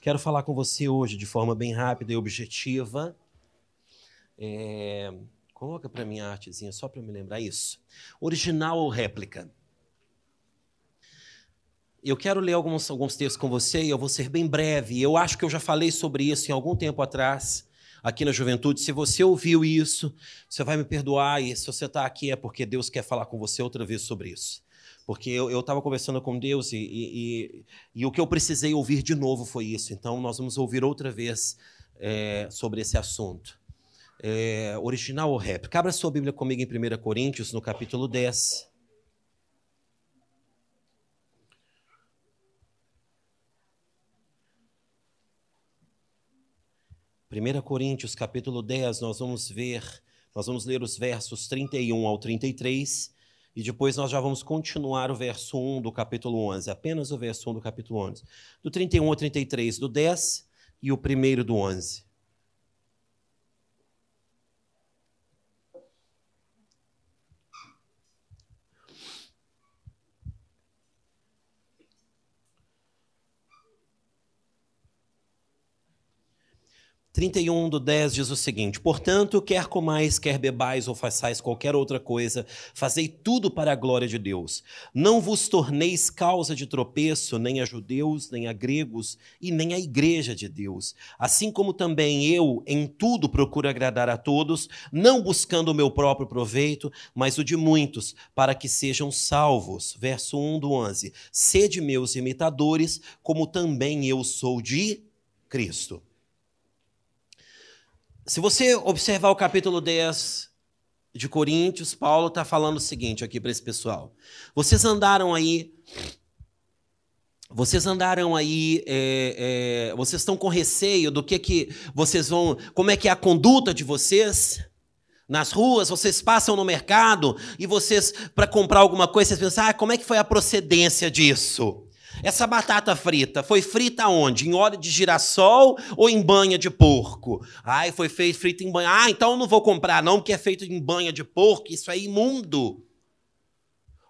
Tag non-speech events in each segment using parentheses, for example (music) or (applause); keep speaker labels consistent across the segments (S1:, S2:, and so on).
S1: Quero falar com você hoje de forma bem rápida e objetiva. É... Coloca para mim a artezinha só para me lembrar isso. Original ou réplica? Eu quero ler alguns, alguns textos com você e eu vou ser bem breve. Eu acho que eu já falei sobre isso em algum tempo atrás, aqui na juventude. Se você ouviu isso, você vai me perdoar. E se você está aqui é porque Deus quer falar com você outra vez sobre isso. Porque eu estava conversando com Deus e, e, e, o que eu precisei ouvir de novo foi isso. Então, nós vamos ouvir outra vez é, sobre esse assunto. É, original ou réplica? Abra sua Bíblia comigo em 1 Coríntios, no capítulo 10. 1 Coríntios capítulo 10, nós vamos ver, nós vamos ler os versos 31 ao 33 e depois nós já vamos continuar o verso 1 do capítulo 11, apenas o verso 1 do capítulo 11. Do 31 ao 33 do 10 e o primeiro do 11. 31 do 10 diz o seguinte: Portanto, quer comais, quer bebais ou façais qualquer outra coisa, fazei tudo para a glória de Deus. Não vos torneis causa de tropeço nem a judeus, nem a gregos e nem a igreja de Deus. Assim como também eu, em tudo, procuro agradar a todos, não buscando o meu próprio proveito, mas o de muitos, para que sejam salvos. Verso 1 do 11: Sede meus imitadores, como também eu sou de Cristo. Se você observar o capítulo 10 de Coríntios, Paulo está falando o seguinte aqui para esse pessoal. Vocês andaram aí. Vocês andaram aí, é, é, vocês estão com receio do que que vocês vão, como é que é a conduta de vocês nas ruas, vocês passam no mercado e vocês, para comprar alguma coisa, vocês pensam, ah, como é que foi a procedência disso? Essa batata frita foi frita onde? Em óleo de girassol ou em banha de porco? Ai, foi feito frita em banha. Ah, então eu não vou comprar não, porque é feito em banha de porco, isso é imundo.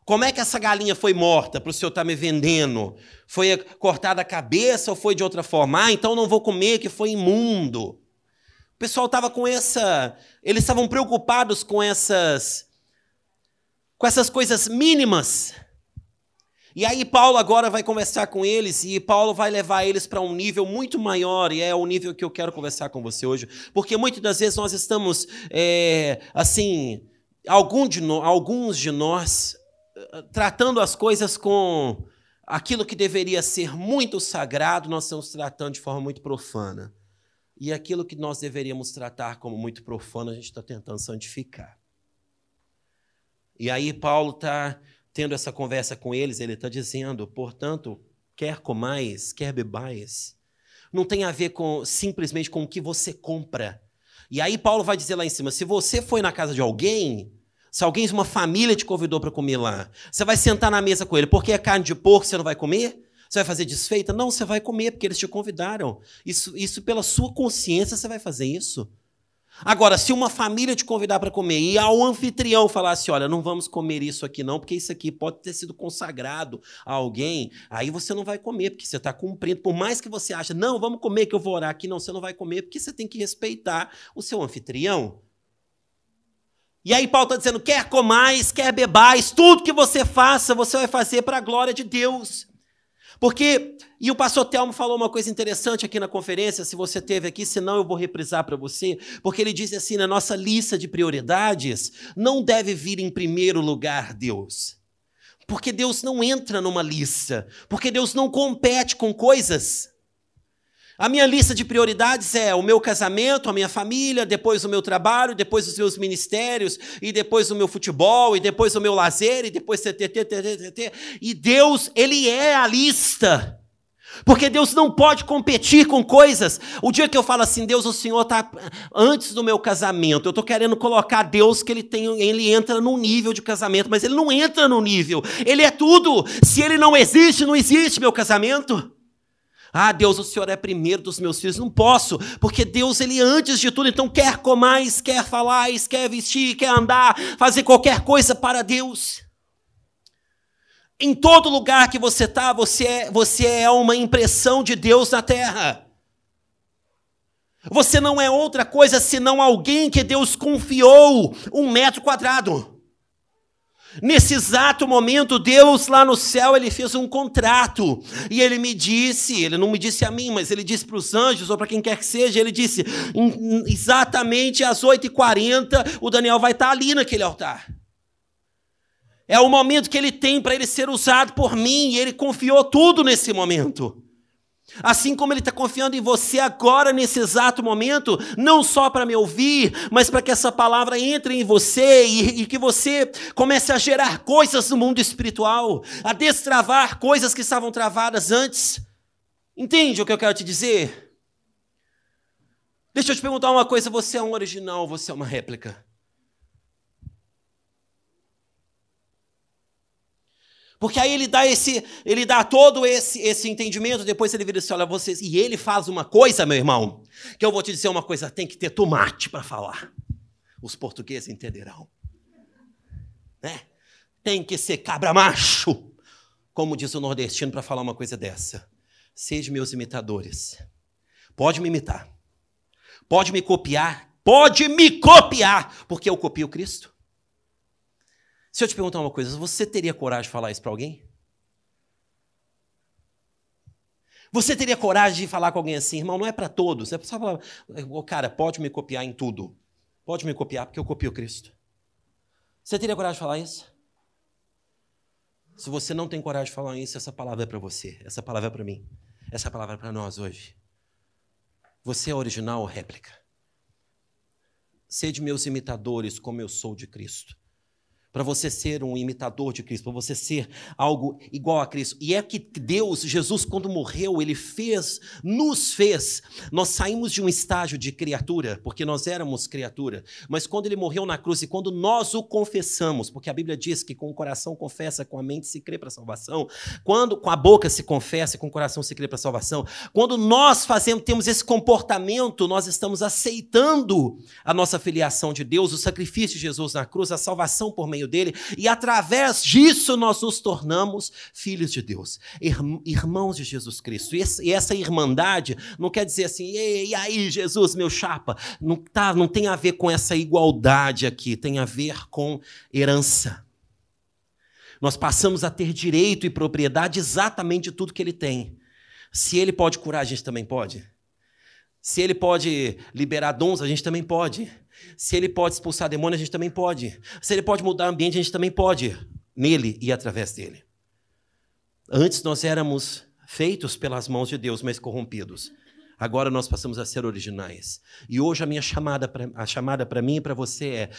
S1: Como é que essa galinha foi morta para o senhor estar tá me vendendo? Foi cortada a cabeça ou foi de outra forma? Ah, então não vou comer, que foi imundo. O pessoal estava com essa. Eles estavam preocupados com essas. com essas coisas mínimas e aí Paulo agora vai conversar com eles e Paulo vai levar eles para um nível muito maior e é o nível que eu quero conversar com você hoje, porque muitas das vezes nós estamos é, assim, de no, alguns de nós eh, tratando as coisas com aquilo que deveria ser muito sagrado, nós estamos tratando de forma muito profana. E aquilo que nós deveríamos tratar como muito profano, a gente está tentando santificar. E aí Paulo está tendo essa conversa com eles, ele está dizendo, portanto, quer comais, quer bebais, não tem a ver com simplesmente com o que você compra. E aí Paulo vai dizer lá em cima, se você foi na casa de alguém, se alguém uma família te convidou para comer lá, você vai sentar na mesa com ele, porque é carne de porco, você não vai comer? Você vai fazer desfeita? Não, você vai comer, porque eles te convidaram. Isso, isso pela sua consciência, você vai fazer isso. Agora, se uma família te convidar para comer e ao anfitrião falar assim: olha, não vamos comer isso aqui não, porque isso aqui pode ter sido consagrado a alguém, aí você não vai comer, porque você está cumprindo. Por mais que você ache, não, vamos comer que eu vou orar aqui, não, você não vai comer, porque você tem que respeitar o seu anfitrião. E aí Paulo está dizendo: quer comais, quer bebais, tudo que você faça, você vai fazer para a glória de Deus. Porque, e o pastor Telmo falou uma coisa interessante aqui na conferência, se você teve aqui, senão eu vou reprisar para você, porque ele disse assim: na nossa lista de prioridades, não deve vir em primeiro lugar Deus. Porque Deus não entra numa lista, porque Deus não compete com coisas. A minha lista de prioridades é o meu casamento, a minha família, depois o meu trabalho, depois os meus ministérios, e depois o meu futebol, e depois o meu lazer, e depois TTT, E Deus, Ele é a lista. Porque Deus não pode competir com coisas. O dia que eu falo assim, Deus, o Senhor está antes do meu casamento, eu estou querendo colocar Deus que ele tem, ele entra no nível de casamento, mas ele não entra no nível. Ele é tudo. Se ele não existe, não existe meu casamento. Ah, Deus, o Senhor é primeiro dos meus filhos. Não posso, porque Deus, Ele antes de tudo, então quer comais, quer falais, quer vestir, quer andar, fazer qualquer coisa para Deus. Em todo lugar que você está, você é, você é uma impressão de Deus na terra. Você não é outra coisa senão alguém que Deus confiou um metro quadrado. Nesse exato momento, Deus lá no céu, ele fez um contrato. E ele me disse, ele não me disse a mim, mas ele disse para os anjos, ou para quem quer que seja, ele disse: exatamente às 8h40, o Daniel vai estar ali naquele altar. É o momento que ele tem para ele ser usado por mim, e ele confiou tudo nesse momento. Assim como Ele está confiando em você agora, nesse exato momento, não só para me ouvir, mas para que essa palavra entre em você e, e, que você comece a gerar coisas no mundo espiritual, a destravar coisas que estavam travadas antes. Entende o que eu quero te dizer? Deixa eu te perguntar uma coisa: você é um original você é uma réplica? Porque aí ele dá esse, ele dá todo esse, esse entendimento, depois ele vira assim, olha, vocês, e ele faz uma coisa, meu irmão, que eu vou te dizer uma coisa, tem que ter tomate para falar. Os portugueses entenderão. Né? Tem que ser cabra macho, como diz o nordestino para falar uma coisa dessa. Sejam meus imitadores. Pode me imitar. Pode me copiar. Pode me copiar, porque eu copio Cristo. Se eu te perguntar uma coisa, você teria coragem de falar isso para alguém? Você teria coragem de falar com alguém assim, irmão, não é para todos, é só falar, cara, pode me copiar em tudo. Pode me copiar, porque eu copio Cristo. Você teria coragem de falar isso? Se você não tem coragem de falar isso, essa palavra é para você, essa palavra é para mim, essa palavra é para nós hoje. Você é original ou réplica? Sede meus imitadores, como eu sou de Cristo para você ser um imitador de Cristo, para você ser algo igual a Cristo. E é que Deus, Jesus, quando morreu, ele fez, nos fez. Nós saímos de um estágio de criatura, porque nós éramos criatura, mas quando ele morreu na cruz e quando nós o confessamos, porque a Bíblia diz que com o coração confessa, com a mente se crê para a salvação, quando com a boca se confessa, com o coração se crê para a salvação, quando nós fazemos, temos esse comportamento, nós estamos aceitando a nossa filiação de Deus, o sacrifício de Jesus na cruz, a salvação por meio dele, e através disso nós nos tornamos filhos de Deus, irmãos de Jesus Cristo. E essa irmandade não quer dizer assim, e aí, Jesus, meu chapa, não, tá, não tem a ver com essa igualdade aqui, tem a ver com herança. Nós passamos a ter direito e propriedade exatamente de tudo que ele tem. Se ele pode curar, a gente também pode. Se ele pode liberar dons, a gente também pode. Se ele pode expulsar demônio, a gente também pode. Se ele pode mudar o ambiente, a gente também pode. Nele e através dele. Antes nós éramos feitos pelas mãos de Deus, mas corrompidos. Agora nós passamos a ser originais. E hoje a minha chamada pra, a chamada para mim e para você é: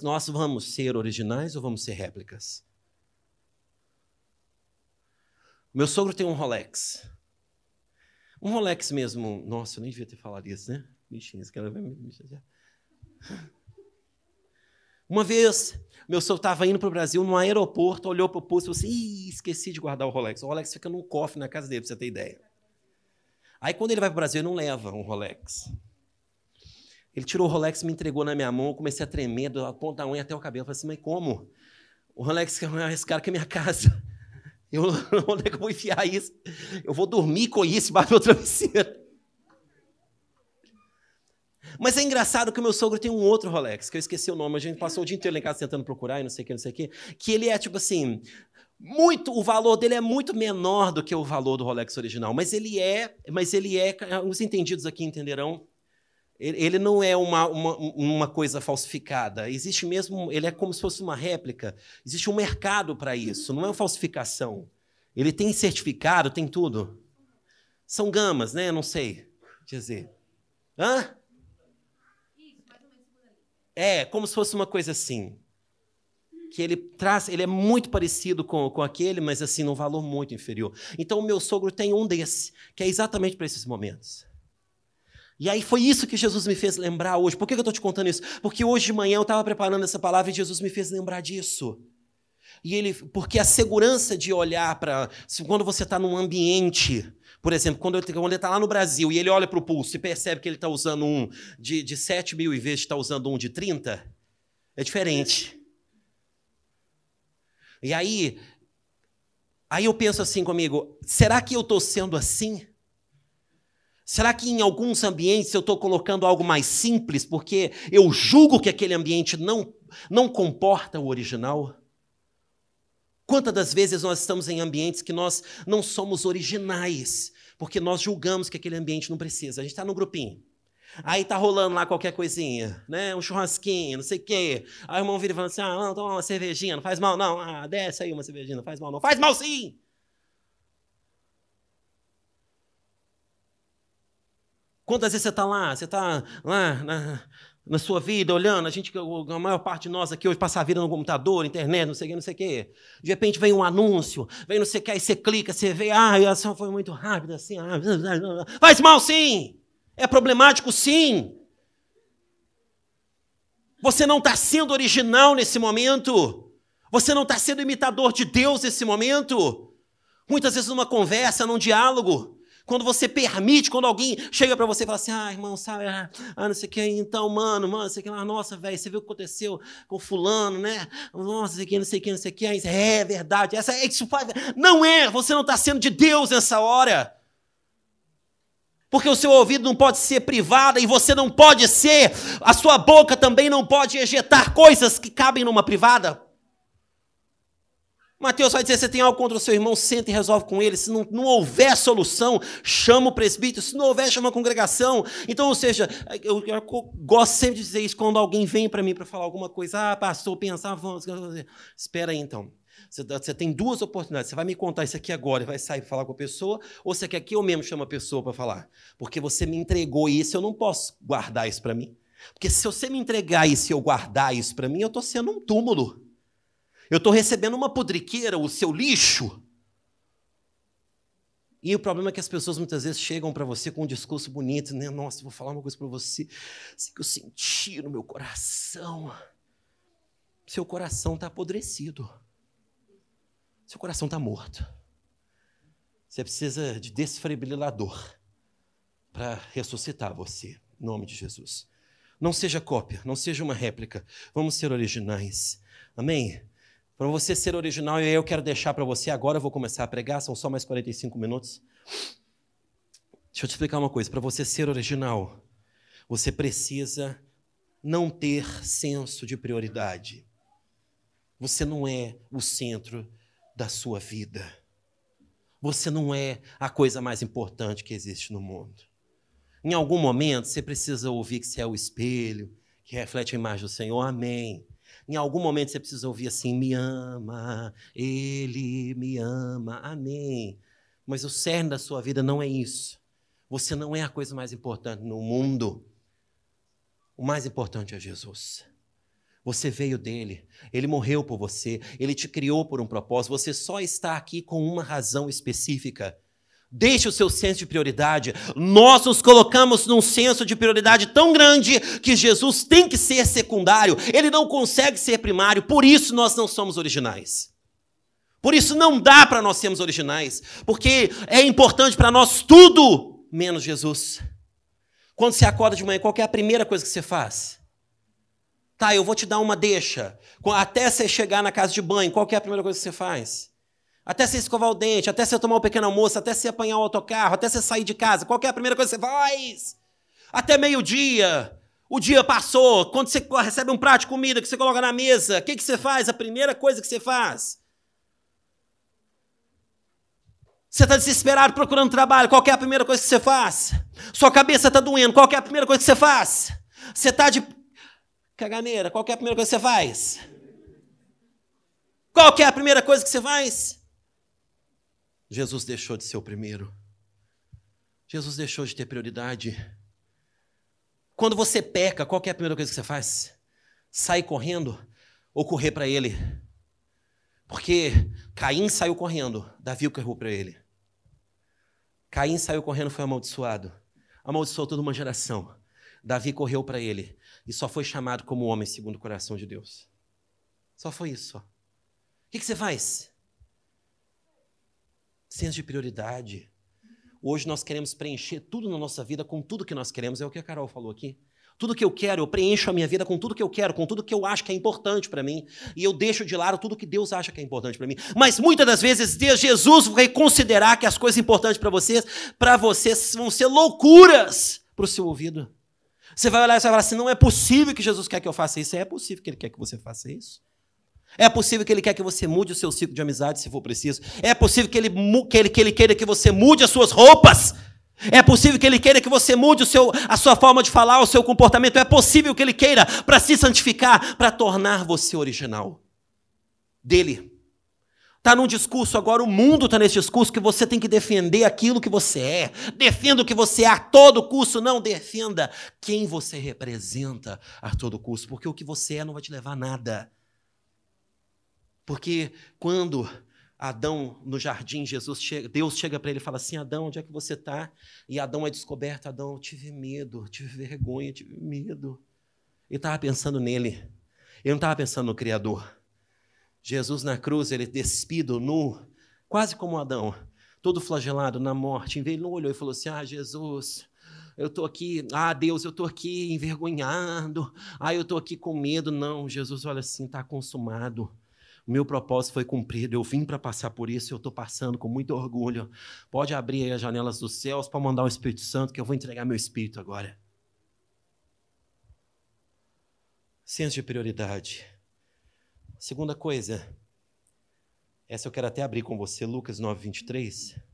S1: nós vamos ser originais ou vamos ser réplicas? Meu sogro tem um Rolex. Um Rolex mesmo. Nossa, eu nem devia ter falado isso, né? Bichinho, esse cara vai me uma vez, meu senhor estava indo para o Brasil, no aeroporto, olhou para o pulso e falou assim: esqueci de guardar o Rolex. O Rolex fica num cofre na casa dele, para você ter ideia. Aí, quando ele vai para o Brasil, ele não leva um Rolex. Ele tirou o Rolex, me entregou na minha mão, eu comecei a tremer, da ponta da unha até o cabelo. Eu falei assim: mas como? O Rolex é esse cara que é minha casa. (laughs) Eu, (laughs) onde é que eu vou enfiar isso? Eu vou dormir com isso do meu travesseiro. Mas é engraçado que o meu sogro tem um outro Rolex, que eu esqueci o nome, a gente passou o dia inteiro lá em casa tentando procurar e não sei o que, não sei o que, que ele é tipo assim, muito, o valor dele é muito menor do que o valor do Rolex original, mas ele é, mas ele é, os entendidos aqui entenderão, ele não é uma, uma, uma, coisa falsificada. Existe mesmo, ele é como se fosse uma réplica. Existe um mercado para isso, não é uma falsificação. Ele tem certificado, tem tudo. São gamas, né? Não sei dizer. Hã? É, como se fosse uma coisa assim. Que ele traz, ele é muito parecido com, com aquele, mas assim, num valor muito inferior. Então, o meu sogro tem um desse, que é exatamente para esses momentos. E aí foi isso que Jesus me fez lembrar hoje. Por que eu estou te contando isso? Porque hoje de manhã eu estava preparando essa palavra e Jesus me fez lembrar disso. E ele, porque a segurança de olhar para quando você está num ambiente por exemplo, quando ele está lá no Brasil e ele olha para o pulso e percebe que ele está usando um de, de 7 mil em vez de estar tá usando um de 30, é diferente. E aí, Aí eu penso assim comigo: será que eu estou sendo assim? Será que em alguns ambientes eu estou colocando algo mais simples porque eu julgo que aquele ambiente não, não comporta o original? Quantas das vezes nós estamos em ambientes que nós não somos originais, porque nós julgamos que aquele ambiente não precisa. A gente está no grupinho. Aí tá rolando lá qualquer coisinha, né? Um churrasquinho, não sei o quê. Aí o irmão vira e fala assim: ah, não, toma uma cervejinha, não faz mal, não. Ah, desce aí uma cervejinha, não faz mal, não. Faz mal sim! Quantas vezes você está lá? Você está lá na, na, sua vida olhando? A gente, a maior parte de nós aqui hoje passa a vida no computador, internet, não sei o que, não sei o que. De repente vem um anúncio, vem não sei o que, aí você clica, você vê, ah, a ação foi muito rápida assim. Ah, faz mal sim! É problemático sim! Você não está sendo original nesse momento. Você não está sendo imitador de Deus nesse momento. Muitas vezes numa conversa, num diálogo, quando você permite, quando alguém chega para você e fala assim, ah, irmão, sabe, ah, ah não sei o que, então, mano, mano, não sei o que lá, nossa, velho, você viu o que aconteceu com fulano, né? Nossa, não sei o que, não sei o que, não sei o que, é verdade, essa, é isso. Não é, você não está sendo de Deus nessa hora. Porque o seu ouvido não pode ser privado e você não pode ser, a sua boca também não pode ejetar coisas que cabem numa privada. Mateus vai dizer: você tem algo contra o seu irmão, senta e resolve com ele. Se não, não houver solução, chama o presbítero. Se não houver, chama a congregação. Então, ou seja, eu, eu, eu gosto sempre de dizer isso quando alguém vem para mim para falar alguma coisa. Ah, pastor, pensava. Espera aí então. Você, você, tem duas oportunidades. Você vai me contar isso aqui agora e vai sair para falar com a pessoa, ou você quer que eu mesmo chame a pessoa para falar? Porque você me entregou isso, eu não posso guardar isso para mim. Porque se você me entregar isso e eu guardar isso para mim, eu estou sendo um túmulo. Eu estou recebendo uma podriqueira, o seu lixo. E o problema é que as pessoas muitas vezes chegam para você com um discurso bonito, né? Nossa, vou falar uma coisa para você, assim que eu senti no meu coração. Seu coração está apodrecido. Seu coração está morto. Você precisa de desfibrilador para ressuscitar você, em nome de Jesus. Não seja cópia, não seja uma réplica. Vamos ser originais. Amém? Para você ser original, e eu quero deixar para você agora, eu vou começar a pregar, são só mais 45 minutos. Deixa eu te explicar uma coisa, para você ser original, você precisa não ter senso de prioridade. Você não é o centro da sua vida. Você não é a coisa mais importante que existe no mundo. Em algum momento, você precisa ouvir que você é o espelho, que reflete a imagem do Senhor. Amém. Em algum momento você precisa ouvir assim: me ama, ele me ama, amém. Mas o cerne da sua vida não é isso. Você não é a coisa mais importante no mundo. O mais importante é Jesus. Você veio dele, ele morreu por você, ele te criou por um propósito. Você só está aqui com uma razão específica. Deixe o seu senso de prioridade. Nós nos colocamos num senso de prioridade tão grande que Jesus tem que ser secundário. Ele não consegue ser primário, por isso nós não somos originais. Por isso não dá para nós sermos originais, porque é importante para nós tudo menos Jesus. Quando você acorda de manhã, qual é a primeira coisa que você faz? Tá, eu vou te dar uma deixa. Até você chegar na casa de banho, qual é a primeira coisa que você faz? Até você escovar o dente, até você tomar um pequeno almoço, até você apanhar o autocarro, até você sair de casa. Qual é a primeira coisa que você faz? Até meio-dia. O dia passou. Quando você recebe um prato de comida que você coloca na mesa, o que, que você faz? A primeira coisa que você faz? Você está desesperado procurando trabalho, qual é a primeira coisa que você faz? Sua cabeça está doendo, qual é a primeira coisa que você faz? Você está de caganeira, qual é a primeira coisa que você faz? Qual é a primeira coisa que você faz? Jesus deixou de ser o primeiro. Jesus deixou de ter prioridade. Quando você peca, qual é a primeira coisa que você faz? Sair correndo ou correr para ele? Porque Caim saiu correndo, Davi correu para ele. Caim saiu correndo, foi amaldiçoado. Amaldiçoou toda uma geração. Davi correu para ele e só foi chamado como homem segundo o coração de Deus. Só foi isso. Só. O que, que você faz? Senso de prioridade. Hoje nós queremos preencher tudo na nossa vida com tudo que nós queremos, é o que a Carol falou aqui. Tudo que eu quero, eu preencho a minha vida com tudo que eu quero, com tudo que eu acho que é importante para mim. E eu deixo de lado tudo que Deus acha que é importante para mim. Mas muitas das vezes Deus, Jesus vai considerar que as coisas importantes para vocês, para vocês vão ser loucuras para o seu ouvido. Você vai olhar e vai falar assim: não é possível que Jesus quer que eu faça isso. É possível que Ele quer que você faça isso. É possível que Ele quer que você mude o seu ciclo de amizade, se for preciso. É possível que Ele, que ele, que ele queira que você mude as suas roupas. É possível que Ele queira que você mude o seu, a sua forma de falar, o seu comportamento. É possível que Ele queira para se santificar, para tornar você original dele. Está num discurso, agora o mundo está nesse discurso que você tem que defender aquilo que você é. Defenda o que você é a todo custo. Não, defenda quem você representa a todo custo. Porque o que você é não vai te levar a nada. Porque quando Adão no jardim, Jesus chega, Deus chega para ele e fala assim: Adão, onde é que você está? E Adão é descoberto. Adão, eu tive medo, tive vergonha, tive medo. Ele estava pensando nele. Ele não estava pensando no Criador. Jesus na cruz, ele despido, nu, quase como Adão, todo flagelado na morte. Ele não olhou e falou assim: Ah, Jesus, eu estou aqui, ah, Deus, eu estou aqui envergonhado, ah, eu estou aqui com medo. Não, Jesus olha assim: está consumado. O meu propósito foi cumprido, eu vim para passar por isso, eu estou passando com muito orgulho. Pode abrir as janelas dos céus para mandar o Espírito Santo, que eu vou entregar meu Espírito agora. Senso de prioridade. Segunda coisa, essa eu quero até abrir com você, Lucas 9, 23.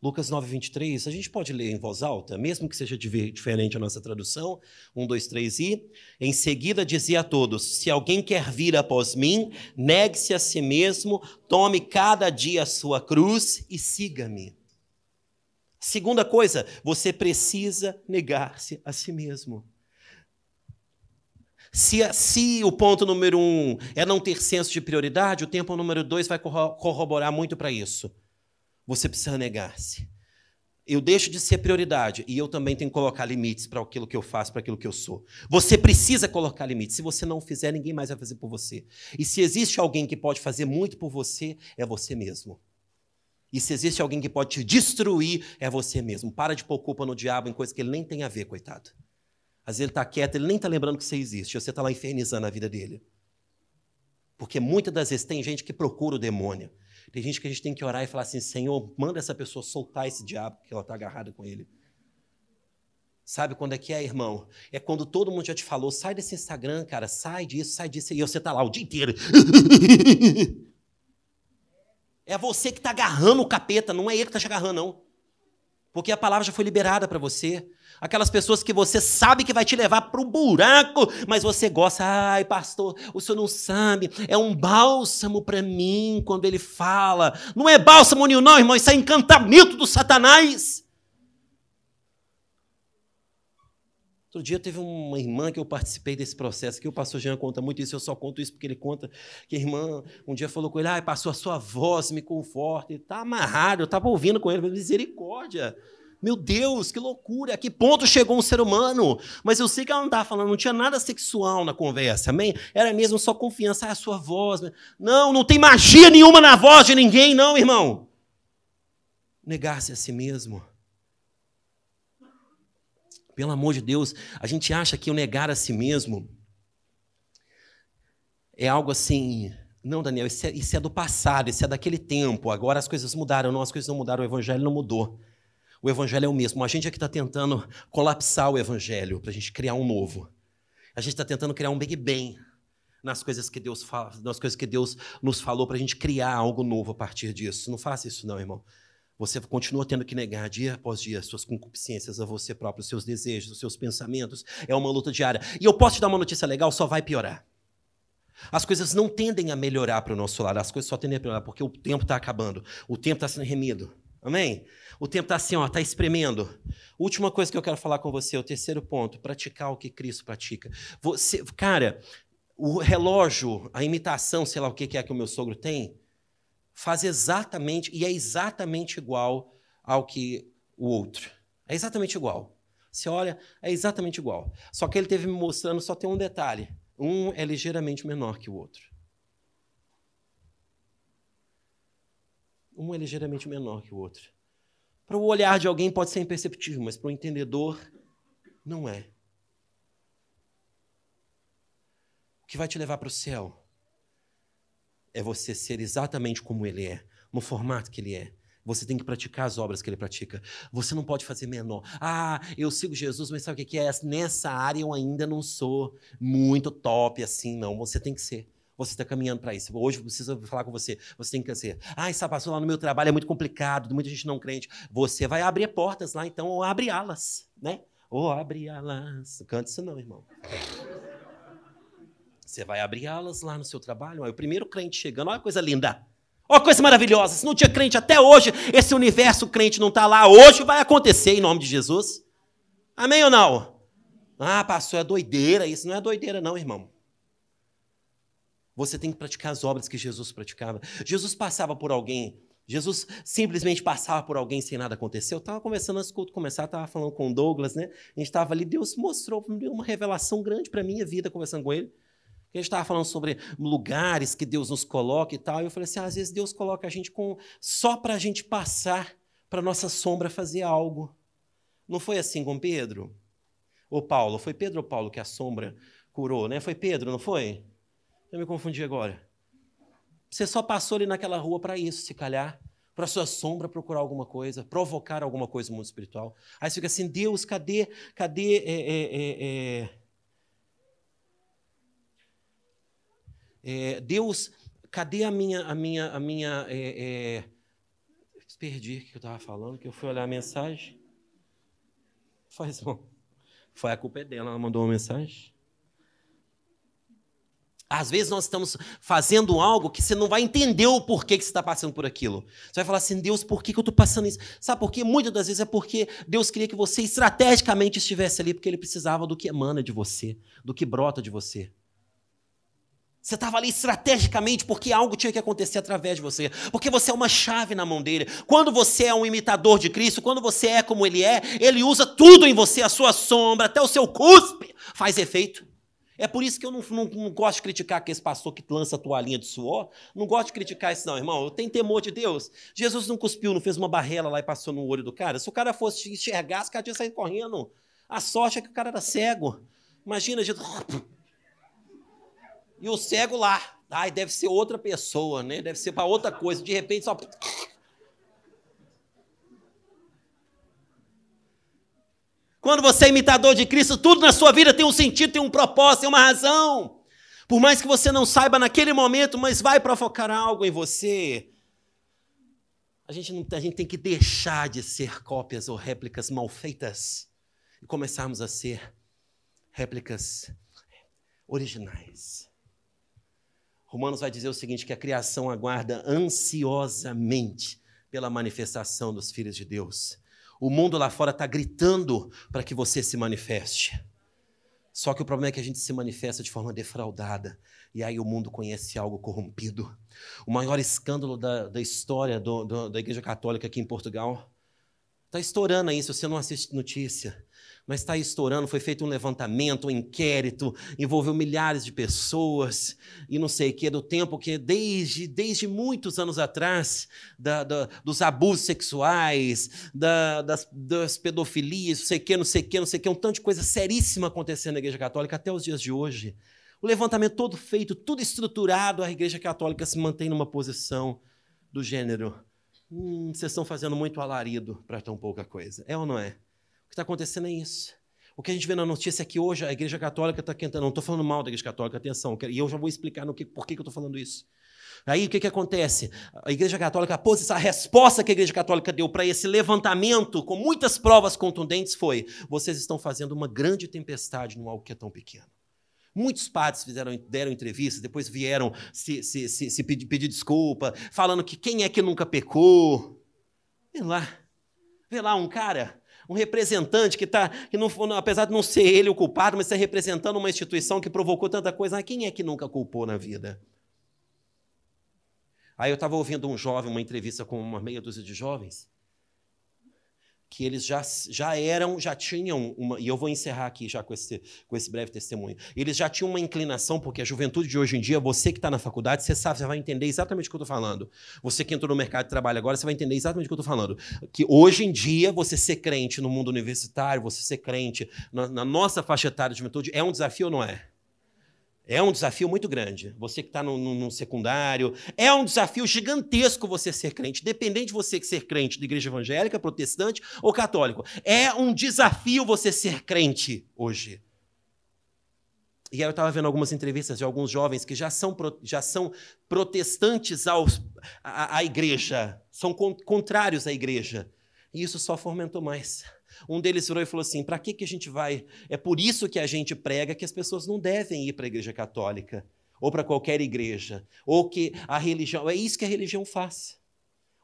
S1: Lucas 9, 23, a gente pode ler em voz alta, mesmo que seja diferente a nossa tradução. Um, dois, três e. Em seguida dizia a todos: Se alguém quer vir após mim, negue-se a si mesmo, tome cada dia a sua cruz e siga-me. Segunda coisa, você precisa negar-se a si mesmo. Se, se, o ponto número um é não ter senso de prioridade, o tempo número dois vai corroborar muito para isso. Você precisa negar-se. Eu deixo de ser prioridade e eu também tenho que colocar limites para aquilo que eu faço, para aquilo que eu sou. Você precisa colocar limites. Se você não fizer, ninguém mais vai fazer por você. E se existe alguém que pode fazer muito por você, é você mesmo. E se existe alguém que pode te destruir, é você mesmo. Para de pôr culpa no diabo em coisa que ele nem tem a ver, coitado. Às vezes ele está quieto, ele nem está lembrando que você existe. Você está lá infernizando a vida dele. Porque muitas das vezes tem gente que procura o demônio. Tem gente que a gente tem que orar e falar assim: Senhor, manda essa pessoa soltar esse diabo, que ela está agarrada com ele. Sabe quando é que é, irmão? É quando todo mundo já te falou: sai desse Instagram, cara, sai disso, sai disso, e você está lá o dia inteiro. (laughs) É você que está agarrando o capeta, não é ele que está te agarrando, não. Porque a palavra já foi liberada para você. Aquelas pessoas que você sabe que vai te levar para o buraco, mas você gosta. Ai, pastor, o senhor não sabe. É um bálsamo para mim quando ele fala. Não é bálsamo nenhum, não, irmão. Isso é encantamento do Satanás. Outro dia teve uma irmã que eu participei desse processo, que o pastor Jean conta muito isso, eu só conto isso porque ele conta que a irmã um dia falou com ele, ai, pastor, a sua voz me conforta, ele está amarrado, eu estava ouvindo com ele, misericórdia. Meu Deus, que loucura! A que ponto chegou um ser humano? Mas eu sei que ela não estava falando, não tinha nada sexual na conversa, amém? Era mesmo só confiança, ah, a sua voz. Não, não tem magia nenhuma na voz de ninguém, não, irmão. Negar-se a si mesmo. Pelo amor de Deus, a gente acha que o negar a si mesmo é algo assim. Não, Daniel, isso é, isso é do passado, isso é daquele tempo. Agora as coisas mudaram. Não, as coisas não mudaram, o evangelho não mudou. O evangelho é o mesmo. A gente é que está tentando colapsar o evangelho para a gente criar um novo. A gente está tentando criar um Big Bang nas coisas que Deus fala, nas coisas que Deus nos falou para a gente criar algo novo a partir disso. Não faça isso, não, irmão. Você continua tendo que negar dia após dia suas concupiscências a você próprio, seus desejos, os seus pensamentos. É uma luta diária. E eu posso te dar uma notícia legal, só vai piorar. As coisas não tendem a melhorar para o nosso lado, as coisas só tendem a piorar porque o tempo está acabando, o tempo está sendo remido. Amém? O tempo está assim, está espremendo. Última coisa que eu quero falar com você, o terceiro ponto, praticar o que Cristo pratica. Você, cara, o relógio, a imitação, sei lá o que é que o meu sogro tem, faz exatamente, e é exatamente igual ao que o outro. É exatamente igual. Você olha, é exatamente igual. Só que ele teve me mostrando, só tem um detalhe. Um é ligeiramente menor que o outro. Um é ligeiramente menor que o outro. Para o olhar de alguém pode ser imperceptível, mas para o entendedor, não é. O que vai te levar para o céu é você ser exatamente como ele é, no formato que ele é. Você tem que praticar as obras que ele pratica. Você não pode fazer menor. Ah, eu sigo Jesus, mas sabe o que é? Nessa área eu ainda não sou muito top assim, não. Você tem que ser. Você está caminhando para isso. Hoje eu preciso falar com você. Você tem que ser. Ah, essa passou lá no meu trabalho é muito complicado, muita gente não crente. Você vai abrir portas lá, então, ou abre alas, né? Ou abre alas. Canta isso não, irmão. Você vai abrir alas lá no seu trabalho. Olha, o primeiro crente chegando, olha que coisa linda. Olha que coisa maravilhosa. Se não tinha crente até hoje, esse universo crente não está lá. Hoje vai acontecer em nome de Jesus. Amém ou não? Ah, pastor, é doideira. Isso não é doideira, não, irmão. Você tem que praticar as obras que Jesus praticava. Jesus passava por alguém. Jesus simplesmente passava por alguém sem nada acontecer. Eu estava conversando antes do culto começar, estava falando com o Douglas, né? A gente estava ali, Deus mostrou uma revelação grande para a minha vida conversando com ele. A gente estava falando sobre lugares que Deus nos coloca e tal. E eu falei assim: às vezes Deus coloca a gente com só para a gente passar para nossa sombra fazer algo. Não foi assim com Pedro? Ou Paulo? Foi Pedro ou Paulo que a sombra curou, né? Foi Pedro, não foi? Eu me confundi agora. Você só passou ali naquela rua para isso, se calhar, para sua sombra procurar alguma coisa, provocar alguma coisa no mundo espiritual. Aí você fica assim: Deus, cadê, cadê é, é, é, é Deus, cadê a minha, a minha, a minha, é, é... perdi o que eu estava falando, que eu fui olhar a mensagem. Faz bom. Foi a culpa é dela, ela mandou uma mensagem. Às vezes nós estamos fazendo algo que você não vai entender o porquê que você está passando por aquilo. Você vai falar assim, Deus, por que, que eu estou passando isso? Sabe por quê? Muitas das vezes é porque Deus queria que você estrategicamente estivesse ali, porque Ele precisava do que emana de você, do que brota de você. Você estava ali estrategicamente porque algo tinha que acontecer através de você. Porque você é uma chave na mão dele. Quando você é um imitador de Cristo, quando você é como ele é, ele usa tudo em você, a sua sombra, até o seu cuspe faz efeito. É por isso que eu não, não, não gosto de criticar aquele pastor que lança a toalhinha de suor. Não gosto de criticar isso, não, irmão. Eu tenho temor de Deus. Jesus não cuspiu, não fez uma barrela lá e passou no olho do cara. Se o cara fosse enxergar, esse cara tinha saído correndo. A sorte é que o cara era cego. Imagina, Jesus. E o cego lá. Ai, deve ser outra pessoa, né? Deve ser para outra coisa. De repente só. Quando você é imitador de Cristo, tudo na sua vida tem um sentido, tem um propósito, tem uma razão. Por mais que você não saiba naquele momento, mas vai provocar algo em você. A gente, não, a gente tem que deixar de ser cópias ou réplicas mal feitas e começarmos a ser réplicas originais. Romanos vai dizer o seguinte: que a criação aguarda ansiosamente pela manifestação dos filhos de Deus. O mundo lá fora está gritando para que você se manifeste. Só que o problema é que a gente se manifesta de forma defraudada. E aí o mundo conhece algo corrompido. O maior escândalo da, da história do, do, da Igreja Católica aqui em Portugal. Está estourando aí, se você não assiste notícia mas está estourando. Foi feito um levantamento, um inquérito, envolveu milhares de pessoas e não sei o que, do tempo que, desde, desde muitos anos atrás, da, da, dos abusos sexuais, da, das, das, pedofilias, não sei o que, não sei o que, não sei o que, um tanto de coisa seríssima acontecendo na Igreja Católica até os dias de hoje. O levantamento todo feito, tudo estruturado, a Igreja Católica se mantém numa posição do gênero. Hum, vocês estão fazendo muito alarido para tão pouca coisa. É ou não é? O que está acontecendo é isso. O que a gente vê na notícia é que hoje a Igreja Católica está quentando. Não estou falando mal da Igreja Católica, atenção. E eu já vou explicar no que, por que, que eu estou falando isso. Aí o que, que acontece? A Igreja Católica, a posição, a resposta que a Igreja Católica deu para esse levantamento, com muitas provas contundentes, foi: vocês estão fazendo uma grande tempestade num algo que é tão pequeno. Muitos padres fizeram, deram entrevistas, depois vieram se, se, se, se pedir, pedir desculpa, falando que quem é que nunca pecou. Vê lá, vê lá um cara um representante que está, que não, apesar de não ser ele o culpado, mas está representando uma instituição que provocou tanta coisa. Ah, quem é que nunca culpou na vida? Aí eu estava ouvindo um jovem, uma entrevista com uma meia dúzia de jovens, que eles já, já eram, já tinham uma, e eu vou encerrar aqui já com esse, com esse breve testemunho. Eles já tinham uma inclinação, porque a juventude de hoje em dia, você que está na faculdade, você sabe, você vai entender exatamente o que eu estou falando. Você que entrou no mercado de trabalho agora, você vai entender exatamente o que eu estou falando. Que hoje em dia, você ser crente no mundo universitário, você ser crente na, na nossa faixa etária de juventude, é um desafio ou não é? É um desafio muito grande. Você que está no, no, no, secundário, é um desafio gigantesco você ser crente, independente de você ser crente de igreja evangélica, protestante ou católico. É um desafio você ser crente hoje. E aí eu estava vendo algumas entrevistas de alguns jovens que já são, já são protestantes aos, à, à igreja, são contrários à igreja. E isso só fomentou mais. Um deles virou e falou assim: para que, que a gente vai? É por isso que a gente prega que as pessoas não devem ir para a igreja católica, ou para qualquer igreja, ou que a religião. É isso que a religião faz.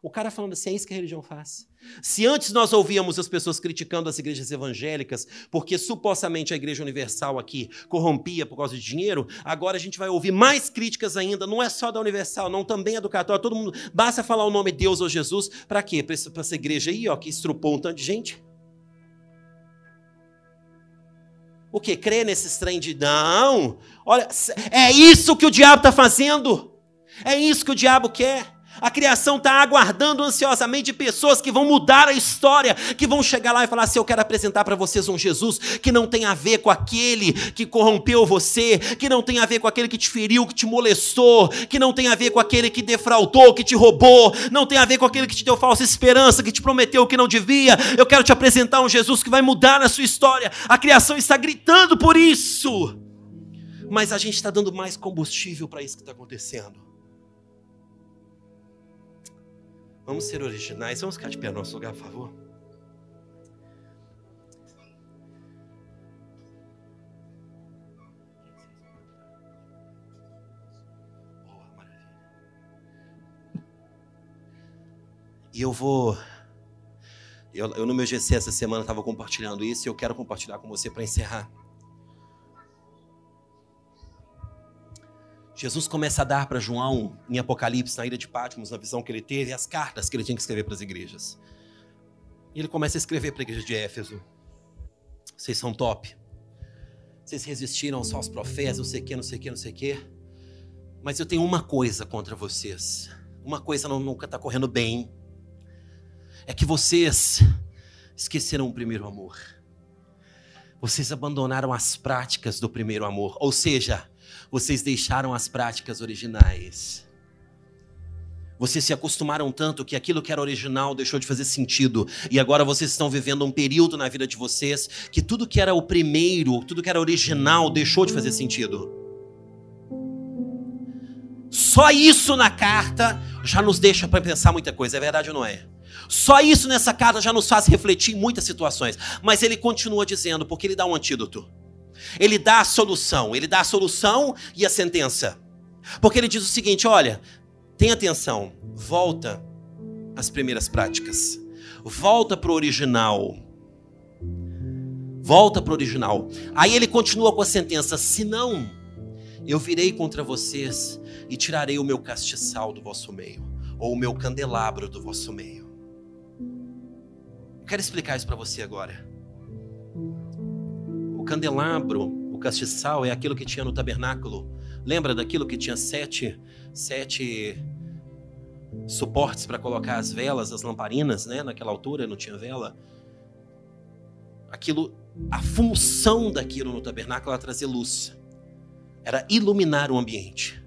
S1: O cara falando assim, é isso que a religião faz. Se antes nós ouvíamos as pessoas criticando as igrejas evangélicas, porque supostamente a igreja universal aqui corrompia por causa de dinheiro, agora a gente vai ouvir mais críticas ainda. Não é só da universal, não, também é do católico. Todo mundo. Basta falar o nome de Deus ou Jesus, para quê? Para essa igreja aí, ó, que estrupou um tanto de gente? O que? Crer nesses trem de não? Olha, é isso que o diabo está fazendo. É isso que o diabo quer. A criação está aguardando ansiosamente pessoas que vão mudar a história, que vão chegar lá e falar assim: Eu quero apresentar para vocês um Jesus que não tem a ver com aquele que corrompeu você, que não tem a ver com aquele que te feriu, que te molestou, que não tem a ver com aquele que defraudou, que te roubou, não tem a ver com aquele que te deu falsa esperança, que te prometeu o que não devia. Eu quero te apresentar um Jesus que vai mudar a sua história. A criação está gritando por isso, mas a gente está dando mais combustível para isso que está acontecendo. Vamos ser originais. Vamos ficar de pé no nosso lugar, por favor. E eu vou. Eu, eu, no meu GC essa semana estava compartilhando isso e eu quero compartilhar com você para encerrar. Jesus começa a dar para João, em Apocalipse, na ilha de Patmos, na visão que ele teve, as cartas que ele tinha que escrever para as igrejas. E ele começa a escrever para a igreja de Éfeso. Vocês são top. Vocês resistiram aos profetas, não sei o que, não sei o que, não sei o que. Mas eu tenho uma coisa contra vocês. Uma coisa não, nunca está correndo bem. É que vocês esqueceram o primeiro amor. Vocês abandonaram as práticas do primeiro amor. Ou seja, vocês deixaram as práticas originais. Vocês se acostumaram tanto que aquilo que era original deixou de fazer sentido. E agora vocês estão vivendo um período na vida de vocês que tudo que era o primeiro, tudo que era original deixou de fazer sentido. Só isso na carta já nos deixa para pensar muita coisa, é verdade ou não é? Só isso nessa carta já nos faz refletir em muitas situações. Mas ele continua dizendo, porque ele dá um antídoto. Ele dá a solução, ele dá a solução e a sentença. Porque ele diz o seguinte: olha, tenha atenção, volta às primeiras práticas, volta para o original. Volta para o original. Aí ele continua com a sentença: se não, eu virei contra vocês e tirarei o meu castiçal do vosso meio, ou o meu candelabro do vosso meio. Eu quero explicar isso para você agora. O candelabro, o castiçal, é aquilo que tinha no tabernáculo. Lembra daquilo que tinha sete, sete suportes para colocar as velas, as lamparinas, né? Naquela altura não tinha vela. Aquilo, a função daquilo no tabernáculo era trazer luz. Era iluminar o ambiente.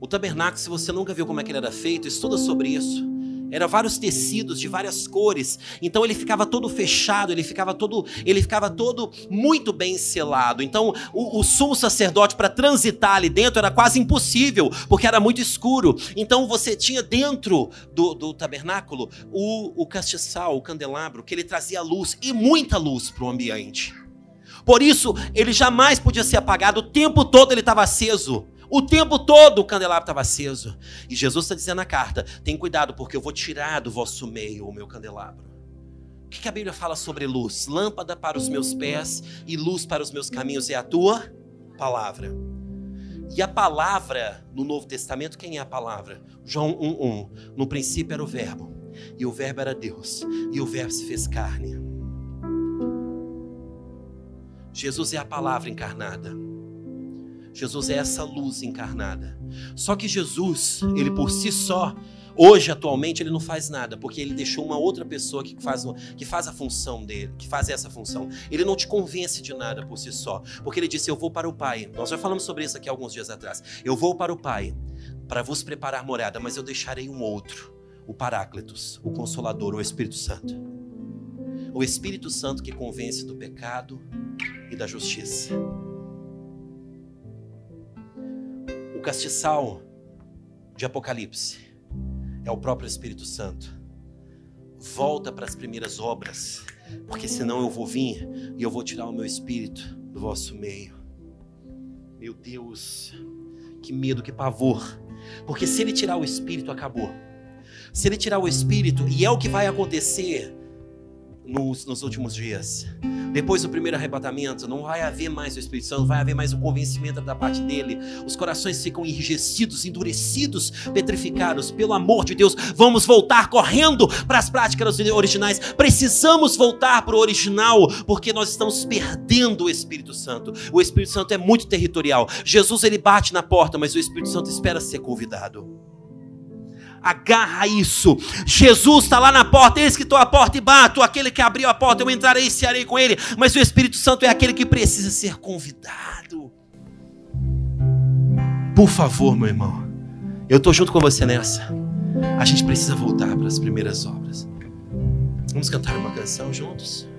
S1: O tabernáculo, se você nunca viu como é que ele era feito, estuda sobre isso. Era vários tecidos de várias cores. Então ele ficava todo fechado, ele ficava todo, ele ficava todo muito bem selado. Então o, o sumo sacerdote para transitar ali dentro era quase impossível, porque era muito escuro. Então você tinha dentro do, do tabernáculo o, o castiçal, o candelabro, que ele trazia luz e muita luz para o ambiente. Por isso, ele jamais podia ser apagado, o tempo todo ele estava aceso. O tempo todo o candelabro estava aceso. E Jesus está dizendo na carta: tem cuidado, porque eu vou tirar do vosso meio o meu candelabro. O que a Bíblia fala sobre luz? Lâmpada para os meus pés e luz para os meus caminhos é a tua palavra. E a palavra no Novo Testamento, quem é a palavra? João 1:1. No princípio era o Verbo, e o Verbo era Deus, e o Verbo se fez carne. Jesus é a palavra encarnada. Jesus é essa luz encarnada. Só que Jesus, ele por si só, hoje atualmente ele não faz nada, porque ele deixou uma outra pessoa que faz, que faz a função dele, que faz essa função. Ele não te convence de nada por si só, porque ele disse: "Eu vou para o Pai". Nós já falamos sobre isso aqui alguns dias atrás. Eu vou para o Pai para vos preparar morada, mas eu deixarei um outro, o Paráclitos, o Consolador, o Espírito Santo. O Espírito Santo que convence do pecado e da justiça. O castiçal de Apocalipse é o próprio Espírito Santo. Volta para as primeiras obras, porque senão eu vou vir e eu vou tirar o meu espírito do vosso meio. Meu Deus, que medo, que pavor. Porque se ele tirar o espírito, acabou. Se ele tirar o espírito, e é o que vai acontecer nos, nos últimos dias. Depois do primeiro arrebatamento, não vai haver mais o Espírito Santo, vai haver mais o convencimento da parte dele. Os corações ficam enrijecidos, endurecidos, petrificados. Pelo amor de Deus, vamos voltar correndo para as práticas originais. Precisamos voltar para o original, porque nós estamos perdendo o Espírito Santo. O Espírito Santo é muito territorial. Jesus ele bate na porta, mas o Espírito Santo espera ser convidado. Agarra isso. Jesus está lá na porta, eis que estou à porta e bato. Aquele que abriu a porta, eu entrarei e cearei com ele. Mas o Espírito Santo é aquele que precisa ser convidado. Por favor, meu irmão, eu estou junto com você nessa. A gente precisa voltar para as primeiras obras. Vamos cantar uma canção juntos?